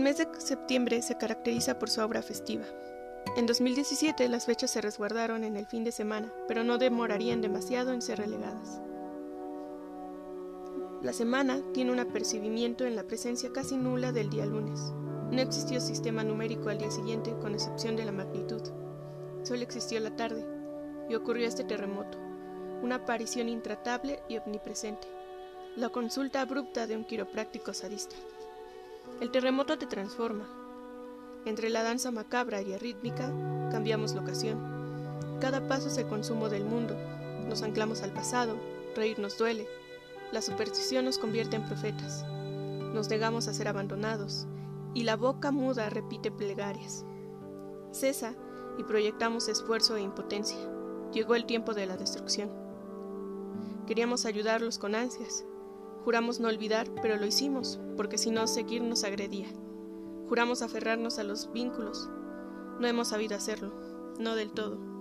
mes de septiembre se caracteriza por su obra festiva. En 2017 las fechas se resguardaron en el fin de semana, pero no demorarían demasiado en ser relegadas. La semana tiene un apercibimiento en la presencia casi nula del día lunes. No existió sistema numérico al día siguiente, con excepción de la magnitud. Solo existió la tarde, y ocurrió este terremoto, una aparición intratable y omnipresente, la consulta abrupta de un quiropráctico sadista. El terremoto te transforma. Entre la danza macabra y arrítmica, cambiamos locación. Cada paso es el consumo del mundo. Nos anclamos al pasado, reír nos duele. La superstición nos convierte en profetas. Nos negamos a ser abandonados, y la boca muda repite plegarias. Cesa y proyectamos esfuerzo e impotencia. Llegó el tiempo de la destrucción. Queríamos ayudarlos con ansias. Juramos no olvidar, pero lo hicimos, porque si no, seguir nos agredía. Juramos aferrarnos a los vínculos. No hemos sabido hacerlo, no del todo.